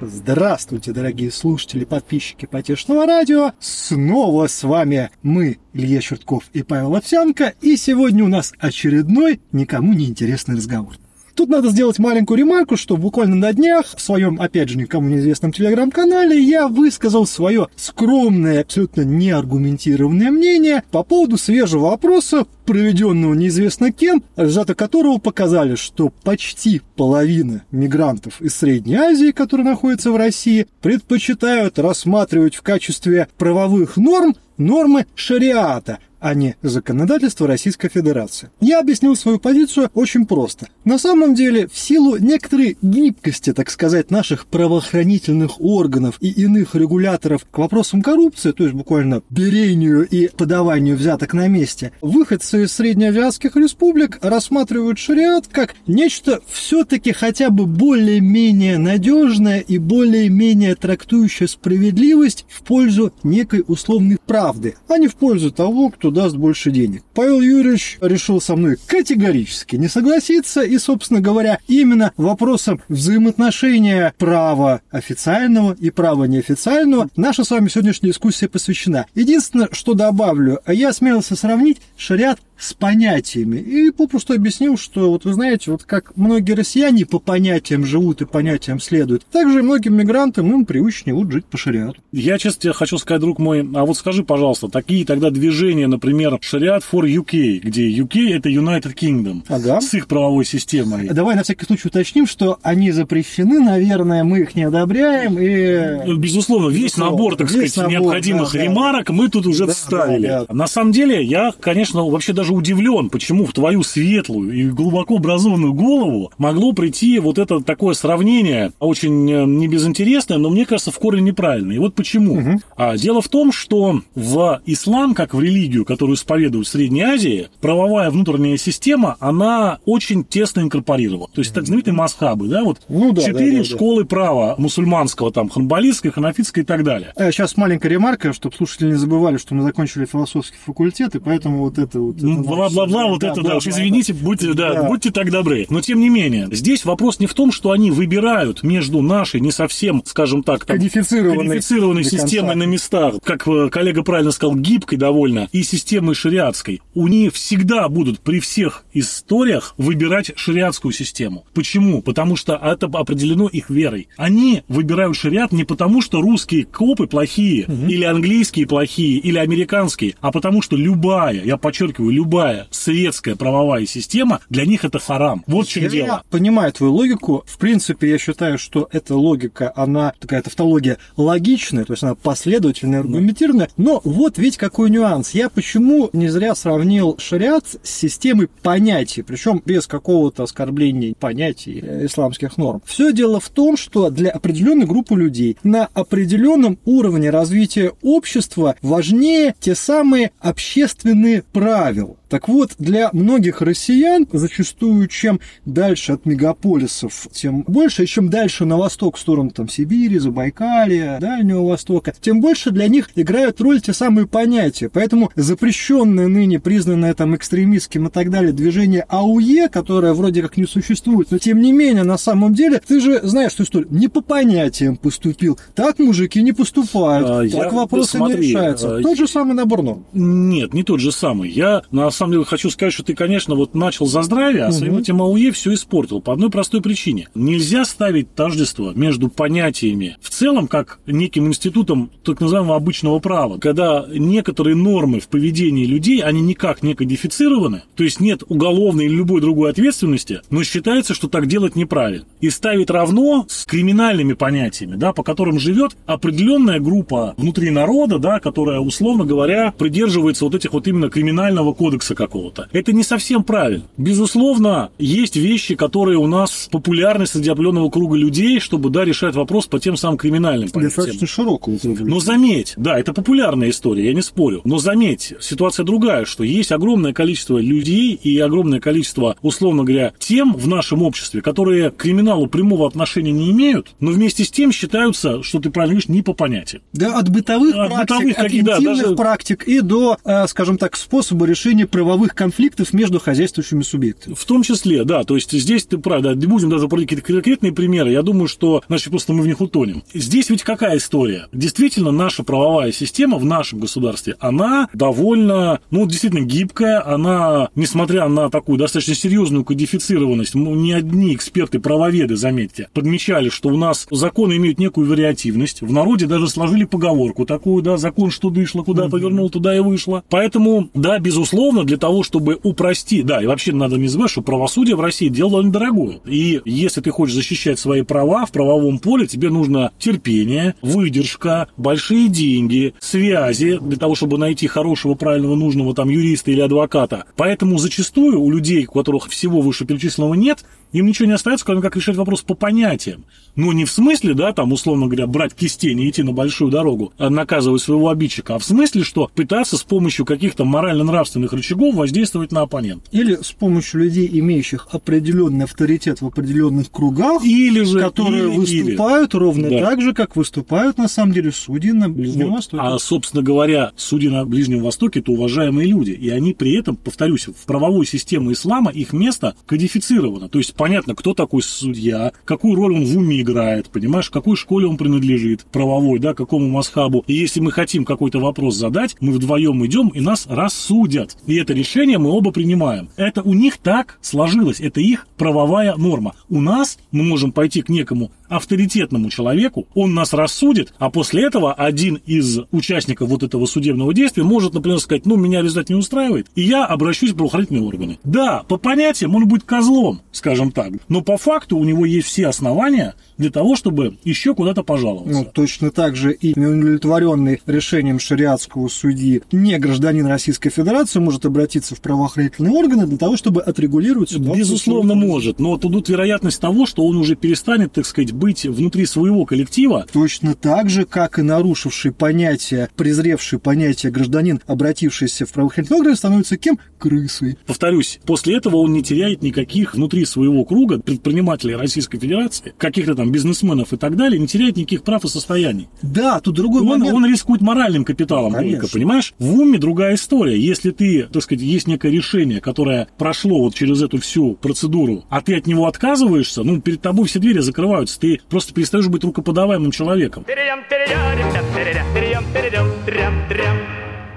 Здравствуйте, дорогие слушатели, подписчики Потешного радио. Снова с вами мы, Илья Чертков и Павел Овсянко. И сегодня у нас очередной никому не интересный разговор. Тут надо сделать маленькую ремарку, что буквально на днях в своем, опять же, никому неизвестном телеграм-канале я высказал свое скромное, абсолютно неаргументированное мнение по поводу свежего опроса, проведенного неизвестно кем, результаты которого показали, что почти половина мигрантов из Средней Азии, которые находятся в России, предпочитают рассматривать в качестве правовых норм нормы шариата, а не законодательство Российской Федерации. Я объяснил свою позицию очень просто. На самом деле, в силу некоторой гибкости, так сказать, наших правоохранительных органов и иных регуляторов к вопросам коррупции, то есть буквально берению и подаванию взяток на месте, выходцы из среднеазиатских республик рассматривают шариат как нечто все-таки хотя бы более-менее надежное и более-менее трактующее справедливость в пользу некой условной правды, а не в пользу того, кто даст больше денег. Павел Юрьевич решил со мной категорически не согласиться, и, собственно говоря, именно вопросом взаимоотношения права официального и права неофициального наша с вами сегодняшняя дискуссия посвящена. Единственное, что добавлю, я смелся сравнить шариат с понятиями. И попросту объяснил, что вот вы знаете, вот как многие россияне по понятиям живут и понятиям следуют, так же и многим мигрантам им привычнее вот жить по шариату. Я, честно тебе хочу сказать, друг мой, а вот скажи, пожалуйста, такие тогда движения, например, шариат for UK, где UK это United Kingdom, ага. с их правовой системой. Давай на всякий случай уточним, что они запрещены, наверное, мы их не одобряем. И... Ну, безусловно, весь Безусловно. набор, так весь сказать, набор, необходимых да, ремарок да. мы тут уже да, вставили. Да, да. На самом деле, я, конечно, вообще даже удивлен, почему в твою светлую и глубоко образованную голову могло прийти вот это такое сравнение, очень э, небезынтересное, но мне кажется, в корне неправильное. И вот почему. Угу. А, дело в том, что в ислам, как в религию, которую исповедуют в Средней Азии, правовая внутренняя система, она очень тесно инкорпорирована. То есть, так знаменитые масхабы, да, вот ну, да, четыре да, да, школы да. права мусульманского, там, ханбалистское, ханафитское и так далее. Сейчас маленькая ремарка, чтобы слушатели не забывали, что мы закончили философский факультет, и поэтому вот это вот бла-бла-бла, вот это, да, уж извините, будьте, да, будьте так добры. Но тем не менее, здесь вопрос не в том, что они выбирают между нашей не совсем, скажем так, там, кодифицированной, кодифицированной системой на местах, как э, коллега правильно сказал, гибкой довольно, и системой шариатской. У них всегда будут при всех историях выбирать шариатскую систему. Почему? Потому что это определено их верой. Они выбирают шариат не потому, что русские копы плохие, угу. или английские плохие, или американские, а потому что любая, я подчеркиваю, любая светская правовая система, для них это харам. Вот в чем я дело. Я понимаю твою логику. В принципе, я считаю, что эта логика, она такая тавтология логичная, то есть она последовательная, аргументированная. Но вот ведь какой нюанс. Я почему не зря сравнил шариат с системой понятий, причем без какого-то оскорбления понятий исламских норм. Все дело в том, что для определенной группы людей на определенном уровне развития общества важнее те самые общественные правила. Так вот, для многих россиян, зачастую чем дальше от мегаполисов, тем больше, и чем дальше на восток, в сторону там, Сибири, Забайкалия, Дальнего Востока, тем больше для них играют роль те самые понятия. Поэтому запрещенное ныне, признанное там экстремистским и так далее, движение АУЕ, которое вроде как не существует, но тем не менее, на самом деле, ты же знаешь эту историю, не по понятиям поступил. Так мужики не поступают, а, так я, вопросы смотри, не решаются. А, тот же самый набор норм. Нет, не тот же самый. Я на самом деле хочу сказать, что ты, конечно, вот начал за здравие, а угу. своим этим АУЕ все испортил по одной простой причине. Нельзя ставить тождество между понятиями в целом, как неким институтом так называемого обычного права, когда некоторые нормы в поведении людей, они никак не кодифицированы, то есть нет уголовной или любой другой ответственности, но считается, что так делать неправильно. И ставить равно с криминальными понятиями, да, по которым живет определенная группа внутри народа, да, которая, условно говоря, придерживается вот этих вот именно криминального кодекса какого-то. Это не совсем правильно. Безусловно, есть вещи, которые у нас популярны среди определенного круга людей, чтобы, да, решать вопрос по тем самым криминальным понятиям. Достаточно широкую. Но заметь, да, это популярная история, я не спорю. Но заметь, ситуация другая, что есть огромное количество людей и огромное количество, условно говоря, тем в нашем обществе, которые к криминалу прямого отношения не имеют, но вместе с тем считаются, что ты правильно говоришь, не по понятиям. Да, от бытовых От практик, бытовых от да, даже- практик и до, э, скажем так, способа решения правовых конфликтов между хозяйствующими субъектами. В том числе, да, то есть здесь ты прав, да, не будем даже проводить какие-то конкретные примеры, я думаю, что, значит, просто мы в них утонем. Здесь ведь какая история? Действительно, наша правовая система в нашем государстве, она довольно, ну, действительно гибкая, она, несмотря на такую достаточно серьезную кодифицированность, ну, не одни эксперты, правоведы, заметьте, подмечали, что у нас законы имеют некую вариативность, в народе даже сложили поговорку такую, да, закон что дышло, куда повернул, туда и вышло. Поэтому, да, безусловно, для того, чтобы упростить, да, и вообще надо не забывать, что правосудие в России дело довольно дорогое. И если ты хочешь защищать свои права в правовом поле, тебе нужно терпение, выдержка, большие деньги, связи для того, чтобы найти хорошего, правильного, нужного там юриста или адвоката. Поэтому зачастую у людей, у которых всего вышеперечисленного нет, им ничего не остается, кроме как решать вопрос по понятиям. Но не в смысле, да, там, условно говоря, брать кистень и идти на большую дорогу, а наказывать своего обидчика, а в смысле, что пытаться с помощью каких-то морально-нравственных рычагов воздействовать на оппонента. Или с помощью людей, имеющих определенный авторитет в определенных кругах, Или же... которые или- или. выступают ровно Да. так же, как выступают на самом деле судьи на Ближнем Вот. Востоке. А, собственно говоря, судьи на Ближнем Востоке – это уважаемые люди. И они при этом, повторюсь, в правовой системе ислама их место кодифицировано. То есть понятно, кто такой судья, какую роль он в уме играет, понимаешь, какой школе он принадлежит, правовой, да, какому масхабу. И если мы хотим какой-то вопрос задать, мы вдвоем идем и нас рассудят. И это решение мы оба принимаем. Это у них так сложилось, это их правовая норма. У нас мы можем пойти к некому авторитетному человеку, он нас рассудит, а после этого один из участников вот этого судебного действия может, например, сказать, ну, меня результат не устраивает, и я обращусь в правоохранительные органы. Да, по понятиям он будет козлом, скажем так, но по факту у него есть все основания для того, чтобы еще куда-то пожаловаться. Ну, точно так же и неудовлетворенный решением шариатского судьи не гражданин Российской Федерации может обратиться в правоохранительные органы для того, чтобы отрегулировать ситуацию. Безусловно, может, но тут вероятность того, что он уже перестанет, так сказать, быть внутри своего коллектива, Точно так же, как и нарушивший понятие, презревший понятие гражданин, обратившийся в правоохранительные органы, становится кем? Крысой. Повторюсь, после этого он не теряет никаких внутри своего круга предпринимателей Российской Федерации, каких-то там бизнесменов и так далее, не теряет никаких прав и состояний. Да, тут другой Он, момент. он рискует моральным капиталом Конечно. только, понимаешь? В уме другая история. Если ты, так сказать, есть некое решение, которое прошло вот через эту всю процедуру, а ты от него отказываешься, ну, перед тобой все двери закрываются, ты просто перестаешь быть рукоподаваемым человеком.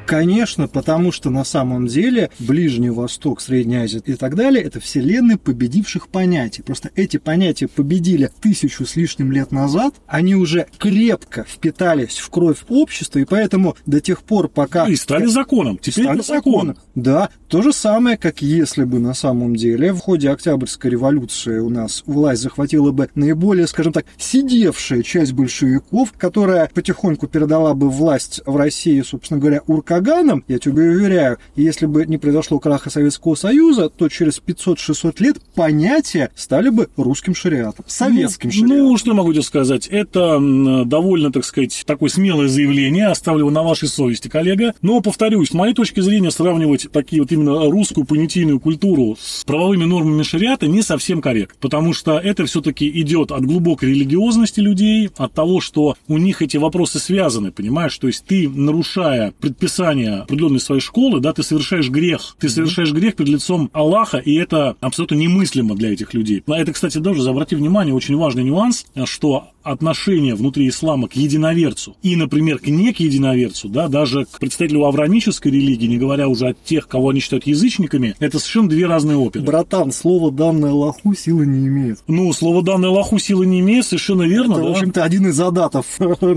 Конечно, потому что на самом деле Ближний Восток, Средняя Азия и так далее – это вселенные победивших понятий. Просто эти понятия победили тысячу с лишним лет назад, они уже крепко впитались в кровь общества, и поэтому до тех пор, пока... И стали законом. Теперь Стали это закон. законом. Да, то же самое, как если бы на самом деле в ходе Октябрьской революции у нас власть захватила бы наиболее, скажем так, сидевшая часть большевиков, которая потихоньку передала бы власть в России, собственно говоря, уркаганам, я тебе уверяю, если бы не произошло краха Советского Союза, то через 500-600 лет понятия стали бы русским шариатом, советским ну, шариатом. Ну, что я могу тебе сказать? Это довольно, так сказать, такое смелое заявление. Оставлю его на вашей совести, коллега. Но, повторюсь, с моей точки зрения, сравнивать такие вот именно русскую понятийную культуру с правовыми нормами шариата не совсем корректно. Потому что это все-таки идет от глубокой религиозности людей, от того, что у них эти вопросы связаны, понимаешь? То есть ты, нарушая предписания определенной своей школы, да, ты совершаешь грех. Ты совершаешь грех перед лицом Аллаха, и это абсолютно немыслимо для этих людей. На это, кстати, тоже, обрати внимание, очень важный нюанс, что отношение внутри ислама к единоверцу и, например, к не к единоверцу, да, даже к представителю авраамической религии, не говоря уже о тех, кого они считают язычниками, это совершенно две разные оперы. Братан, слово данное Аллаху силы не имеет. Ну, слово данное Аллаху силы не имеет, совершенно верно, Это, в да. общем-то, один из адатов.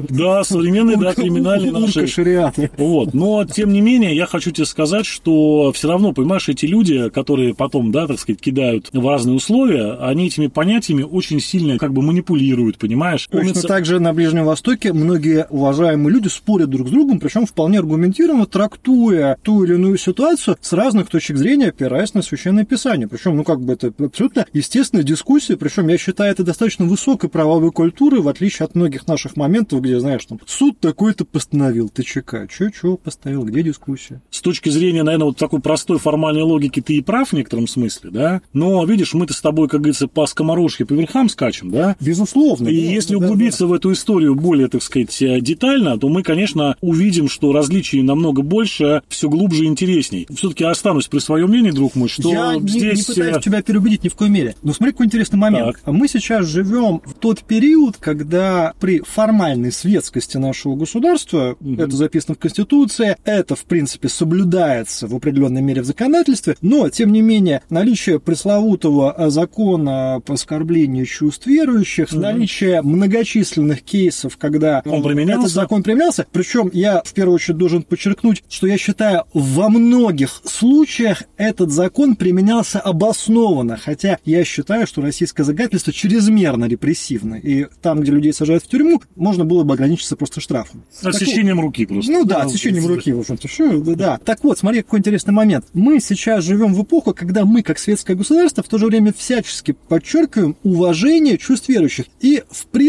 Да, современные, да, криминальные наши Урка шариата. Вот. Но, тем не менее, я хочу тебе сказать, что все равно, понимаешь, эти люди, которые потом, да, так сказать, кидают в разные условия, они этими понятиями очень сильно как бы манипулируют, понимаешь? Точно Умница. так же на Ближнем Востоке многие уважаемые люди спорят друг с другом, причем вполне аргументированно трактуя ту или иную ситуацию с разных точек зрения, опираясь на Священное Писание. Причем, ну, как бы это абсолютно естественная дискуссия, причем я считаю это достаточно высокой правовой культуры, в отличие от многих наших моментов, где, знаешь, там, суд такой-то постановил, ТЧК, чё, чё постановил, где дискуссия? С точки зрения, наверное, вот такой простой формальной логики ты и прав в некотором смысле, да? Но, видишь, мы-то с тобой, как говорится, по скоморожке по верхам скачем, да? Безусловно. И да, если углубиться в эту историю более, так сказать, э, детально, то мы, конечно, увидим, что различий намного больше, все глубже и интересней. Все-таки останусь при своем мнении, друг мой, что Я не- здесь... не, пытаюсь э, тебя переубедить ни в коей мере. Но смотри, какой интересный момент. Так. Мы сейчас живем в тот период, когда при формальной светскости нашего государства, это записано в Конституции, это, в принципе, соблюдается в определенной мере в законодательстве, но, тем не менее, наличие пресловутого э, закона по оскорблению чувств верующих, наличие многочисленных кейсов, когда Он применялся? этот закон применялся, причем я в первую очередь должен подчеркнуть, что я считаю, во многих случаях этот закон применялся обоснованно, хотя я считаю, что российское законодательство чрезмерно репрессивно, и там, где людей сажают в тюрьму, можно было бы ограничиться просто штрафом. Так вот, Отсечением руки просто. ну да, отсечением руки, в общем-то. Что, да, да. Так вот, смотри, какой интересный момент. Мы сейчас живем в эпоху, когда мы, как светское государство, в то же время всячески подчеркиваем уважение чувств верующих. И, в принципе,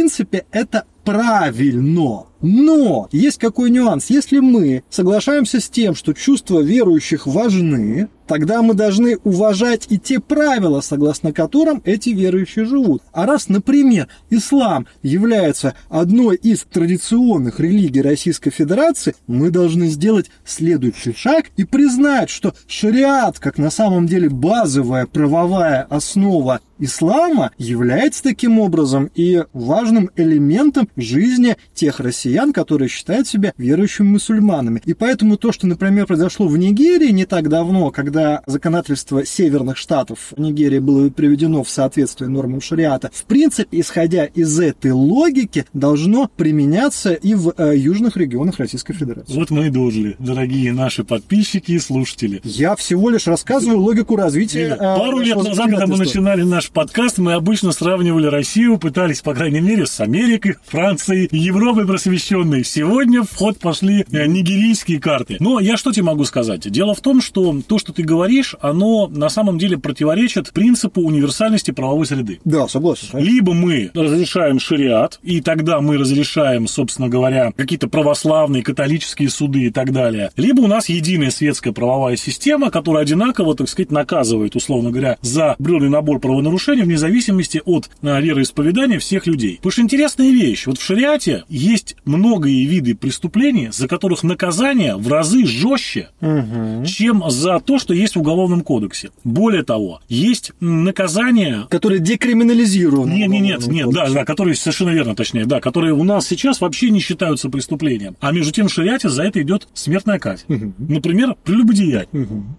это правильно. Но есть какой нюанс. Если мы соглашаемся с тем, что чувства верующих важны, тогда мы должны уважать и те правила, согласно которым эти верующие живут. А раз, например, ислам является одной из традиционных религий Российской Федерации, мы должны сделать следующий шаг и признать, что шариат, как на самом деле базовая правовая основа ислама, является таким образом и важным элементом жизни тех россиян, которые считают себя верующими мусульманами. И поэтому то, что, например, произошло в Нигерии не так давно, когда законодательство северных штатов Нигерии было приведено в соответствие нормам шариата, в принципе, исходя из этой логики, должно применяться и в э, южных регионах Российской Федерации. Вот мы и дожили, дорогие наши подписчики и слушатели. Я всего лишь рассказываю логику развития. Игорь, э, Пару лет назад, когда мы начинали наш подкаст, мы обычно сравнивали Россию, пытались, по крайней мере, с Америкой, Францией, Европой просвещенной. Сегодня в ход пошли э, нигерийские карты. Но я что тебе могу сказать? Дело в том, что то, что ты говоришь, оно на самом деле противоречит принципу универсальности правовой среды. Да, согласен. конечно. Либо мы разрешаем шариат, и тогда мы разрешаем, собственно говоря, какие-то православные, католические суды и так далее. Либо у нас единая светская правовая система, которая одинаково, так сказать, наказывает, условно говоря, за определенный набор правонарушений вне зависимости от а, вероисповедания всех людей. Потому что интересная вещь. Вот в шариате есть многие виды преступлений, за которых наказание в разы жестче, чем за то, что есть в Уголовном кодексе. Более того, есть м, наказание Который декриминализирован. нет, нет, нет, нет, да, да, которые совершенно верно, точнее, да, которые у нас сейчас вообще не считаются преступлением. А между тем в шариате за это идет смертная казнь. Например, прелюбодеяние.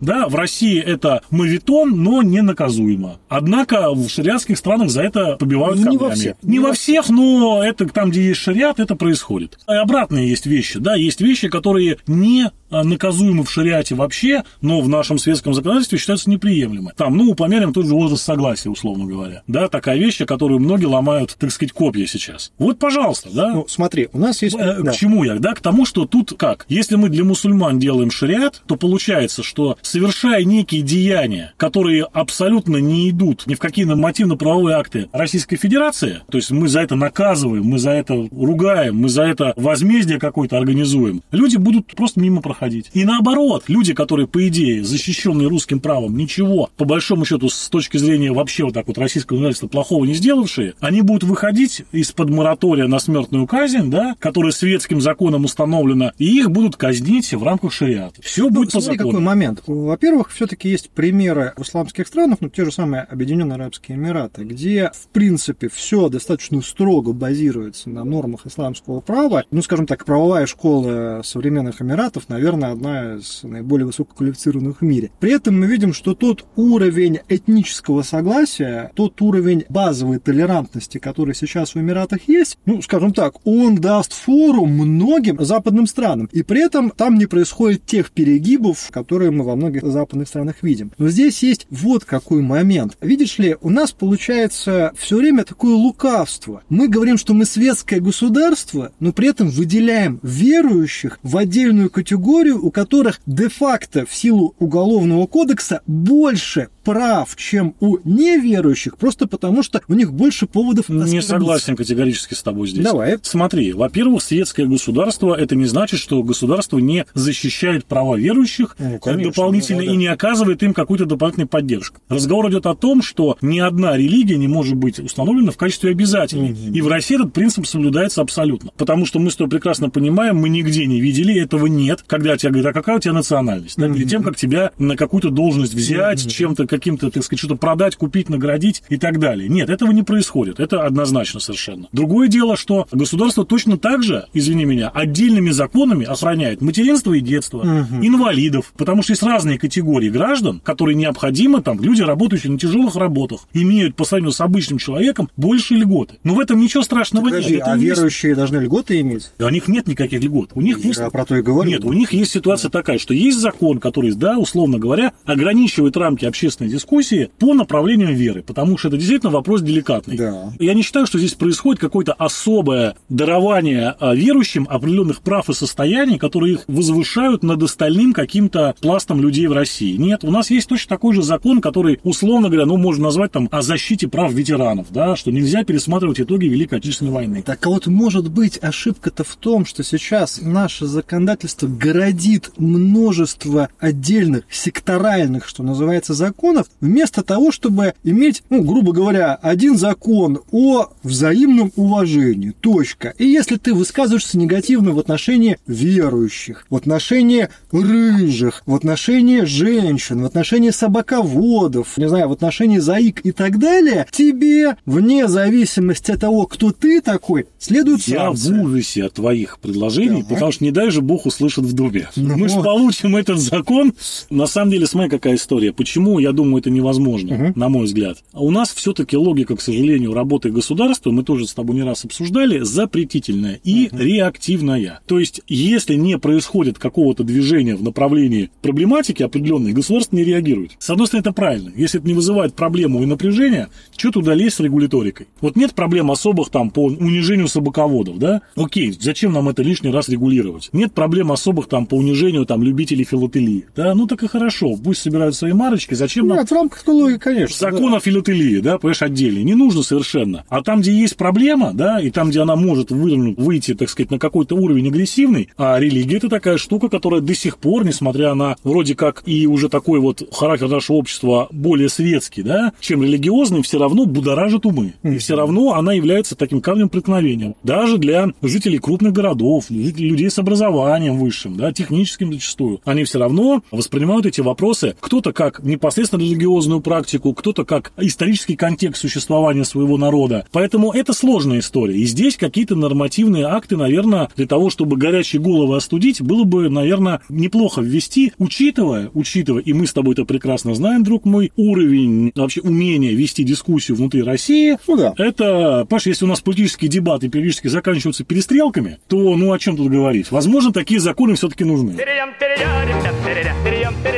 Да, в России это мавитон, но не наказуемо. Однако в шариатских странах за это побивают Не камнями. во всех. Не во всех, но это там, где есть шариат, это происходит. И обратные есть вещи, да, есть вещи, которые не а, наказуемы в шариате вообще, но в нашем светском законодательстве считаются неприемлемы. Там, ну, упомянем тот же возраст согласия, условно говоря. Да, такая вещь, о которую многие ломают, так сказать, копья сейчас. Вот, пожалуйста, да. Ну, смотри, у нас есть... Э, да. К чему я? Да, к тому, что тут как? Если мы для мусульман делаем шариат, то получается, что совершая некие деяния, которые абсолютно не идут ни в какие нормативно-правовые акты Российской Федерации, то есть мы за это наказываем, мы за это ругаем, мы за это возмездие какое-то организуем, люди будут просто мимо проходить. И наоборот, люди, которые, по идее, защищенные русским правом, ничего, по большому счету, с точки зрения вообще вот так вот российского законодательства плохого не сделавшие, они будут выходить из-под моратория на смертную казнь, да, которая светским законом установлена, и их будут казнить в рамках шариата. Все Ну, будет по смотри, какой закону. момент. Во-первых, все-таки есть примеры в исламских странах, ну, те же самые Объединенные Арабские Эмираты, где, в принципе, все достаточно строго базируется на нормах исламского права. Ну, скажем так, правовая школа современных Эмиратов, наверное, одна из наиболее высококвалифицированных в мире. Мире. При этом мы видим, что тот уровень этнического согласия, тот уровень базовой толерантности, который сейчас в Эмиратах есть, ну, скажем так, он даст фору многим западным странам. И при этом там не происходит тех перегибов, которые мы во многих западных странах видим. Но здесь есть вот какой момент. Видишь ли, у нас получается все время такое лукавство. Мы говорим, что мы светское государство, но при этом выделяем верующих в отдельную категорию, у которых де-факто в силу уголовного кодекса больше прав, чем у неверующих, просто потому что у них больше поводов Не согласен категорически с тобой здесь. Давай. Смотри, во-первых, светское государство это не значит, что государство не защищает права верующих Ну, конечно, дополнительно да, да. и не оказывает им какую-то дополнительную поддержку. Разговор идет о том, что ни одна религия не может быть установлена в качестве обязательной. И в России этот принцип соблюдается абсолютно. Потому что мы с тобой прекрасно понимаем, мы нигде не видели, этого нет, когда тебя говорят, а какая у тебя национальность? Да, Перед тем, как тебя на какую-то должность взять, чем-то, каким-то, так сказать, что-то продать, купить, наградить и так далее. Нет, этого не происходит. Это однозначно совершенно. Другое дело, что государство точно так же, извини меня, отдельными законами охраняет материнство и детство, инвалидов, потому что есть разные категории граждан, которые необходимо, там, люди, работающие на тяжелых работах, имеют по сравнению с обычным человеком больше льготы. Но в этом ничего страшного Подожди, нет. Это а есть- верующие должны льготы иметь? Да у них нет никаких льгот. У них есть... Я про то и говорю. Нет, у них есть ситуация такая, что есть закон, который, да, условно говоря, ограничивает рамки общественной дискуссии по направлениям веры, потому что это действительно вопрос деликатный. Да. Я не считаю, что здесь происходит какое-то особое дарование а, верующим определенных прав и состояний, которые их возвышают над остальным каким-то пластом людей в России. Нет, у нас есть точно такой же закон, который, условно говоря, ну, можно назвать там о защите прав ветеранов, да, что нельзя пересматривать итоги Великой Отечественной войны. Так а вот может быть ошибка-то в том, что сейчас наше законодательство городит множество отдельных секторальных, что называется, законов, вместо того, чтобы иметь, ну, грубо говоря, один закон о взаимном уважении. Точка. И если ты высказываешься негативно в отношении верующих, в отношении рыжих, в отношении женщин, в отношении собаководов, не знаю, в отношении заик и так далее, тебе, вне зависимости от того, кто ты такой, следует Я санкция. в ужасе от твоих предложений, Так. потому что не дай же Бог услышат в Думе. Ну Мы же получим этот закон. На самом деле, смотри, какая история. Почему, я думаю, это невозможно, на мой взгляд. А У нас все-таки логика, к сожалению, работы государства, мы тоже с тобой не раз обсуждали, запретительная и реактивная. То есть, если не происходит какого-то движения в направлении проблематики определенной, государство не реагирует. С одной стороны, это правильно. Если это не вызывает проблему и напряжения, что туда лезть с регуляторикой? Вот нет проблем особых там по унижению собаководов, да? Окей, зачем нам это лишний раз регулировать? Нет проблем особых там по унижению там любителей филателии, да? Ну так и хорошо, пусть собирают свои марочки, зачем нам Нет, в рамках логики, конечно. закон о филателии, да, понимаешь, отдельный, не нужно совершенно. А там, где есть проблема, да, и там, где она может вывернуть, выйти, так сказать, на какой-то уровень агрессивный, а религия это такая штука, которая до сих пор, несмотря на вроде как и уже такой вот характер нашего общества более светский, да, чем религиозный, все равно будоражит умы. И все равно она является таким камнем преткновения. Даже для жителей крупных городов, людей с образованием высшим, да, техническим зачастую. Они все равно воспринимают эти вопросы кто-то как непосредственно религиозную практику, кто-то как исторический контекст существования своего народа. Поэтому это сложная история. И здесь какие-то нормативные акты, наверное, для того, чтобы горячие головы остудить, было бы, наверное, неплохо ввести, учитывая, учитывая, и мы с тобой это прекрасно знаем, друг мой, уровень вообще умения вести дискуссию внутри России. Ну да. Это, Паш, если у нас политические дебаты периодически заканчиваются перестрелками, то ну о чем тут говорить? Возможно, такие законы все-таки нужны.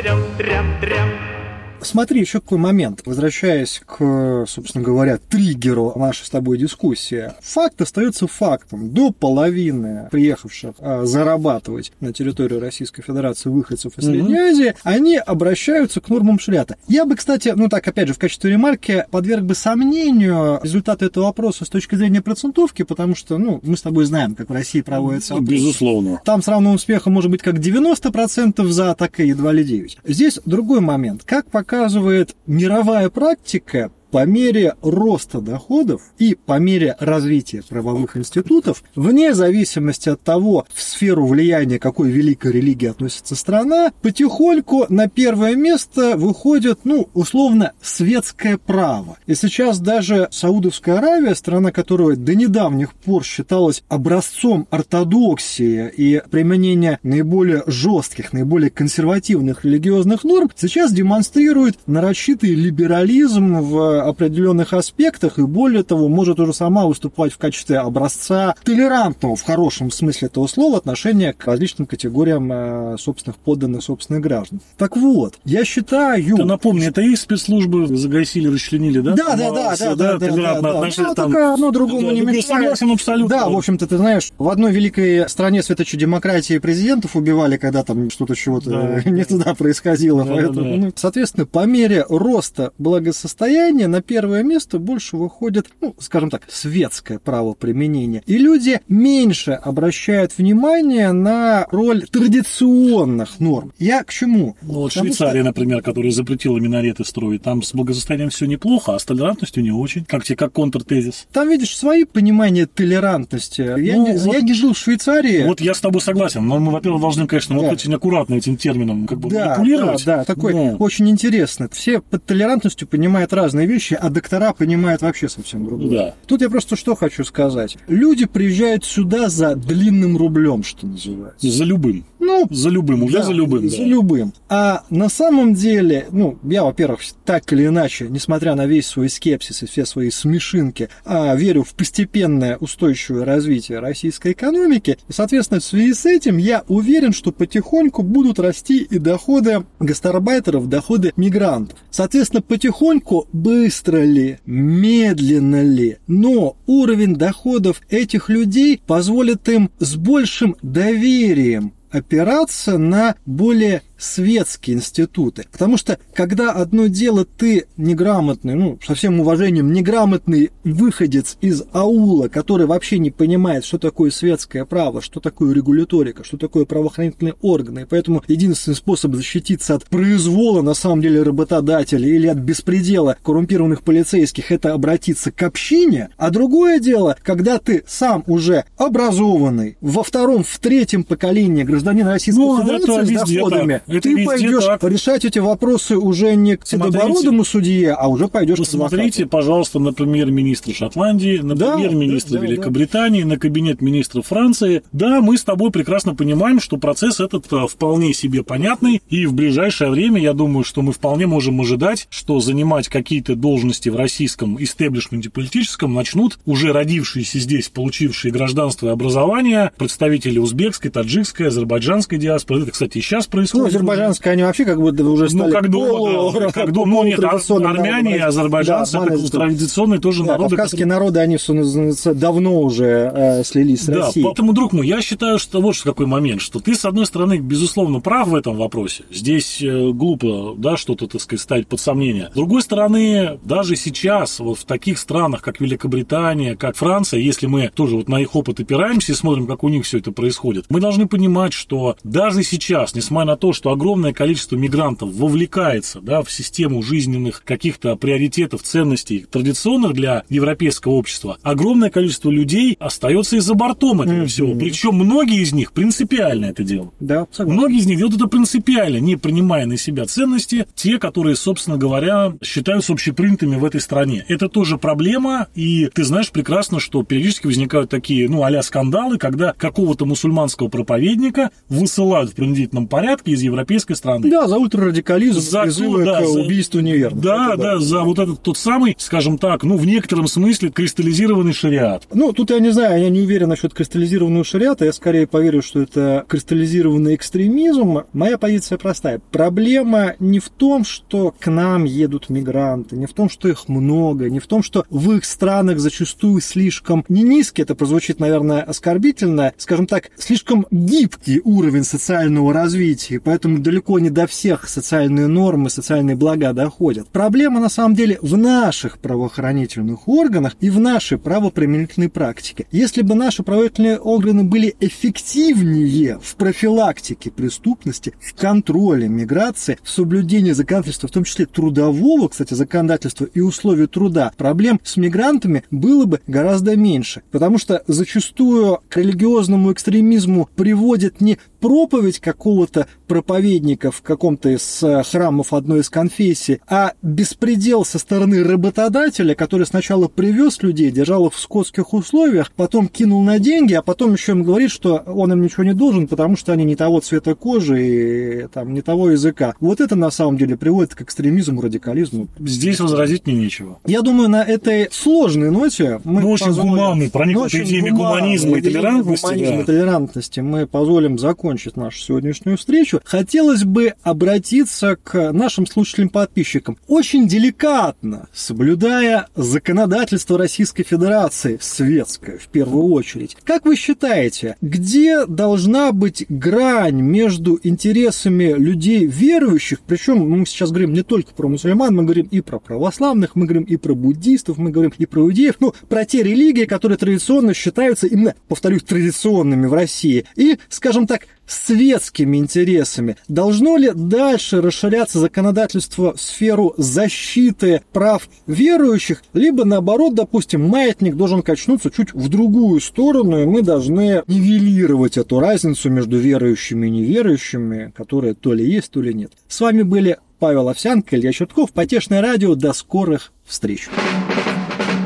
tram, tram. Смотри, еще какой момент. Возвращаясь к, собственно говоря, триггеру нашей с тобой дискуссии. Факт остается фактом. До половины приехавших а, зарабатывать на территории Российской Федерации выходцев из Средней Азии, они обращаются к нормам шариата. Я бы, кстати, ну так, опять же, в качестве ремарки подверг бы сомнению результаты этого вопроса с точки зрения процентовки, потому что, ну, мы с тобой знаем, как в России проводятся опросы. Безусловно. Там с равным успехом может быть как 90% за, так и едва ли 9. Здесь другой момент. Как показывает мировая практика, по мере роста доходов и по мере развития правовых институтов, вне зависимости от того, в сферу влияния какой великой религии относится страна, потихоньку на первое место выходит, ну, условно, светское право. И сейчас даже Саудовская Аравия, страна, которая до недавних пор считалась образцом ортодоксии и применения наиболее жестких, наиболее консервативных религиозных норм, сейчас демонстрирует нарочитый либерализм в определенных аспектах и более того, может уже сама выступать в качестве образца толерантного в хорошем смысле этого слова отношения к различным категориям э, собственных подданных, собственных граждан. Так вот, я считаю... Ты напомни, это и спецслужбы загасили, расчленили, да? Да, да, да, да, да, да, да, да. Ну, только одно другому не мешает. согласен абсолютно. Да, в общем-то, ты знаешь, в одной великой стране светочей демократии президентов убивали, когда там что-то чего-то Да. не туда происходило. Да, Поэтому, да, да. ну, соответственно, по мере роста благосостояния на первое место больше выходит, ну, скажем так, светское право применения. И люди меньше обращают внимание на роль традиционных норм. Я к чему? Ну, вот Потому что- Швейцария, например, которая запретила минареты строить, там с благосостоянием все неплохо, а с толерантностью не очень. Как тебе, как контртезис? Там, видишь, свои понимания толерантности. Я, Ну, не, вот- я не жил в Швейцарии. Вот я с тобой согласен, но мы, во-первых, должны, конечно, вот Да. очень аккуратно этим термином как бы Да, да, манипулировать. да, такой Ну, очень интересно. Все под толерантностью понимают разные вещи, а доктора понимают вообще совсем другое. Да. Тут я просто что хочу сказать. Люди приезжают сюда за длинным рублем, что называется. За любым. Ну, За любым, уже да, за любым. За да. любым. А на самом деле, ну, я, во-первых, так или иначе, несмотря на весь свой скепсис и все свои смешинки, а, верю в постепенное устойчивое развитие российской экономики. И, соответственно, в связи с этим я уверен, что потихоньку будут расти и доходы гастарбайтеров, доходы мигрантов. Соответственно, потихоньку, быстро ли, медленно ли, но уровень доходов этих людей позволит им с большим доверием опираться на более светские институты. Потому что, когда одно дело ты неграмотный, ну, со всем уважением, неграмотный выходец из аула, который вообще не понимает, что такое светское право, что такое регуляторика, что такое правоохранительные органы, и поэтому единственный способ защититься от произвола, на самом деле, работодателя или от беспредела коррумпированных полицейских, это обратиться к общине, а другое дело, когда ты сам уже образованный, во втором, в третьем поколении гражданин Российской Ну, Федерации это с доходами. Это ты пойдешь так. решать эти вопросы уже не к Смотрите. седобородому судье, а уже пойдешь к Посмотрите, адвокату. пожалуйста, на премьер-министра Шотландии, на Да, премьер-министра да, да, Великобритании, на кабинет министра Франции. Да, мы с тобой прекрасно понимаем, что процесс этот э, вполне себе понятный, и в ближайшее время, я думаю, что мы вполне можем ожидать, что занимать какие-то должности в российском истеблишменте политическом начнут уже родившиеся здесь, получившие гражданство и образование, представители узбекской, таджикской, азербайджанской диаспоры. Это, кстати, и сейчас происходит. Азербайджанские, они вообще как будто уже Ну, стали как дома, да, как дома. Ну, нет, полутрадиционным армяне и азербайджанцы, Да, что. традиционные тоже Да, народы. кавказские народы, они, называется, давно уже э, слились с Да, Россией. поэтому, друг мой, я считаю, что вот что какой момент, что ты, с одной стороны, безусловно, прав в этом вопросе. Здесь э, глупо, да, что-то, так сказать, ставить под сомнение. С другой стороны, даже сейчас, вот в таких странах, как Великобритания, как Франция, если мы тоже вот на их опыт опираемся и смотрим, как у них все это происходит, мы должны понимать, что даже сейчас, несмотря на то, что огромное количество мигрантов вовлекается, да, в систему жизненных каких-то приоритетов, ценностей, традиционных для европейского общества, огромное количество людей остается и за бортом этого Мгм. всего. Причем многие из них принципиально это делают. Да, согласен. Многие из них делают это принципиально, не принимая на себя ценности, те, которые, собственно говоря, считаются общепринятыми в этой стране. Это тоже проблема, и ты знаешь прекрасно, что периодически возникают такие, ну, а скандалы, когда какого-то мусульманского проповедника высылают в принудительном порядке из европейской страны. Да, за ультрарадикализм, За призывы да, к за- убийству неверных. Да, Это да, за вот этот тот самый, скажем так, ну, в некотором смысле кристаллизированный шариат. Ну, тут я не знаю, я не уверен насчет кристаллизированного шариата, я скорее поверю, что это кристаллизированный экстремизм. Моя позиция простая. Проблема не в том, что к нам едут мигранты, не в том, что их много, не в том, что в их странах зачастую слишком не низкий, это прозвучит, наверное, оскорбительно, скажем так, слишком гибкий уровень социального развития, поэтому поэтому далеко не до всех социальные нормы, социальные блага доходят. Проблема на самом деле в наших правоохранительных органах и в нашей правоприменительной практике. Если бы наши правоохранительные органы были эффективнее в профилактике преступности, в контроле миграции, в соблюдении законодательства, в том числе трудового, кстати, законодательства и условий труда, проблем с мигрантами было бы гораздо меньше. Потому что зачастую к религиозному экстремизму приводит не проповедь какого-то проповедника в каком-то из э, храмов одной из конфессий, а беспредел со стороны работодателя, который сначала привез людей, держал их в скотских условиях, потом кинул на деньги, а потом еще им говорит, что он им ничего не должен, потому что они не того цвета кожи и там, не того языка. Вот это на самом деле приводит к экстремизму, радикализму. Здесь возразить мне нечего. Я думаю, на этой сложной ноте мы ну, очень позволим... гуманный, идеями гуманный, гуманизма и толерантности. гуманизма да. и толерантности мы позволим закончить нашу сегодняшнюю встречу. Хотелось бы обратиться к нашим слушателям-подписчикам. Очень деликатно, соблюдая законодательство Российской Федерации, светское в первую очередь. Как вы считаете, где должна быть грань между интересами людей верующих, причем мы сейчас говорим не только про мусульман, мы говорим и про православных, мы говорим и про буддистов, мы говорим и про иудеев, ну, про те религии, которые традиционно считаются именно, повторюсь, традиционными в России. И, скажем так, светскими интересами. Должно ли дальше расширяться законодательство в сферу защиты прав верующих, либо наоборот, допустим, маятник должен качнуться чуть в другую сторону, и мы должны нивелировать эту разницу между верующими и неверующими, которая то ли есть, то ли нет. С вами были Павел Овсянко, Илья Чертков, Потешное радио. До скорых встреч!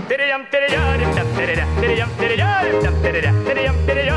Tiriam, tiriam, tiriam, tiriam, tiriam, tiriam, tiriam, tiriam,